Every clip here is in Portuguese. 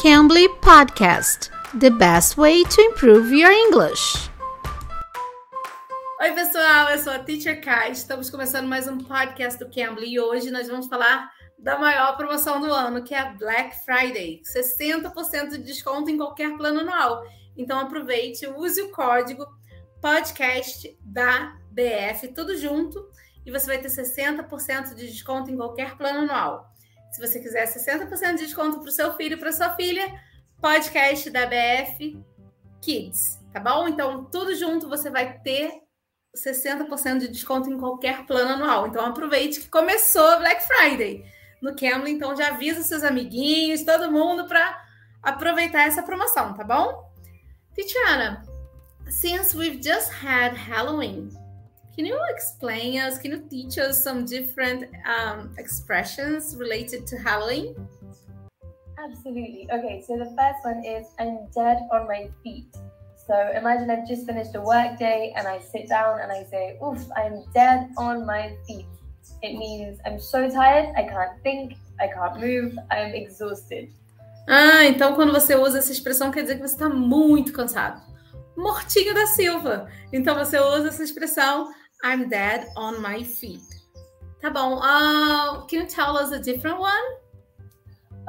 Cambly Podcast The best way to improve your English. Oi, pessoal, eu sou a Teacher Kai. Estamos começando mais um podcast do Cambly e hoje nós vamos falar da maior promoção do ano, que é a Black Friday. 60% de desconto em qualquer plano anual. Então aproveite, use o código podcast da BF, tudo junto, e você vai ter 60% de desconto em qualquer plano anual. Se você quiser 60% de desconto para o seu filho, para sua filha, podcast da BF Kids, tá bom? Então, tudo junto você vai ter 60% de desconto em qualquer plano anual. Então, aproveite que começou Black Friday no Cambly. Então, já avisa seus amiguinhos, todo mundo, para aproveitar essa promoção, tá bom? Tiziana, since we've just had Halloween, can you explain us, can you teach us some different um, expressions related to Halloween? Absolutely. Okay, so the first one is I'm dead on my feet. So imagine I've just finished a work day and I sit down and I say, Oof, I'm dead on my feet. It means I'm so tired, I can't think, I can't move, I'm exhausted. Ah, então quando você usa essa expressão quer dizer que você está muito cansado. Mortinho da Silva. Então você usa essa expressão I'm dead on my feet. Tá bom. Uh, can you tell us a different one?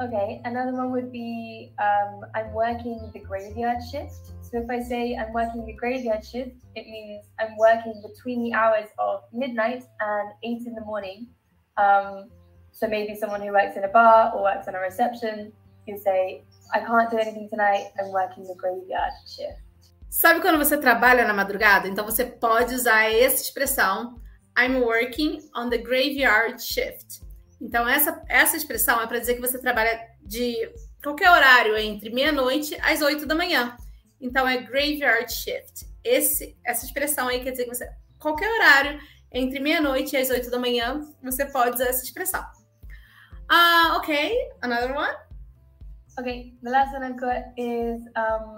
Okay, another one would be um, I'm working the graveyard shift. So if I say I'm working the graveyard shift, it means I'm working between the hours of midnight and eight in the morning. Um, so maybe someone who works in a bar or works on a reception, you say, I can't do anything tonight, I'm working the graveyard shift. Sabe quando você trabalha na madrugada? Então você pode usar essa expressão I'm working on the graveyard shift. Então, essa, essa expressão é para dizer que você trabalha de qualquer horário entre meia-noite às oito da manhã. Então, é graveyard shift. Esse, essa expressão aí quer dizer que você, qualquer horário entre meia-noite e às oito da manhã, você pode usar essa expressão. Uh, ok, another one. Okay, the last one I've got is um,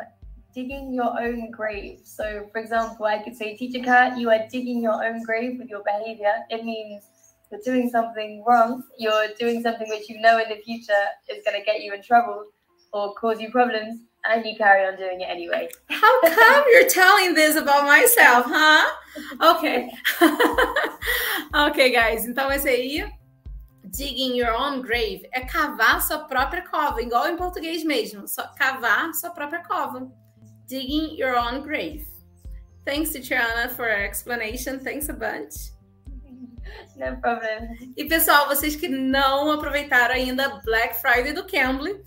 digging your own grave. So, for example, I could say, Teacher Cat, you are digging your own grave with your behavior. It means you're doing something wrong, you're doing something which you know in the future is going to get you in trouble or cause you problems, and you carry on doing it anyway. How come you're telling this about myself, huh? Okay. ok, guys. Então, esse aí, digging your own grave, é cavar sua própria cova, igual em português mesmo. Só cavar sua própria cova. Digging your own grave. Thanks, Tiana, for our explanation. Thanks a bunch. No problem. E pessoal, vocês que não aproveitaram ainda Black Friday do Cambly,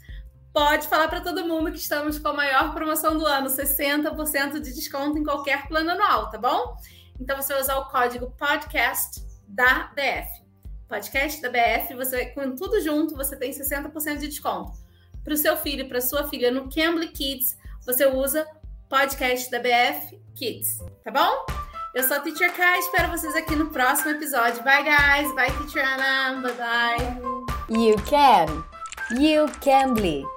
pode falar para todo mundo que estamos com a maior promoção do ano, 60% de desconto em qualquer plano anual, tá bom? Então você vai usar o código podcast da BF. Podcast da BF, você com tudo junto, você tem 60% de desconto. Para o seu filho, para sua filha no Cambly Kids, você usa podcast da BF Kids, tá bom? Eu sou a Teacher Kai, espero vocês aqui no próximo episódio. Bye, guys. Bye, Teacher Anna. Bye, bye. You can. You can be.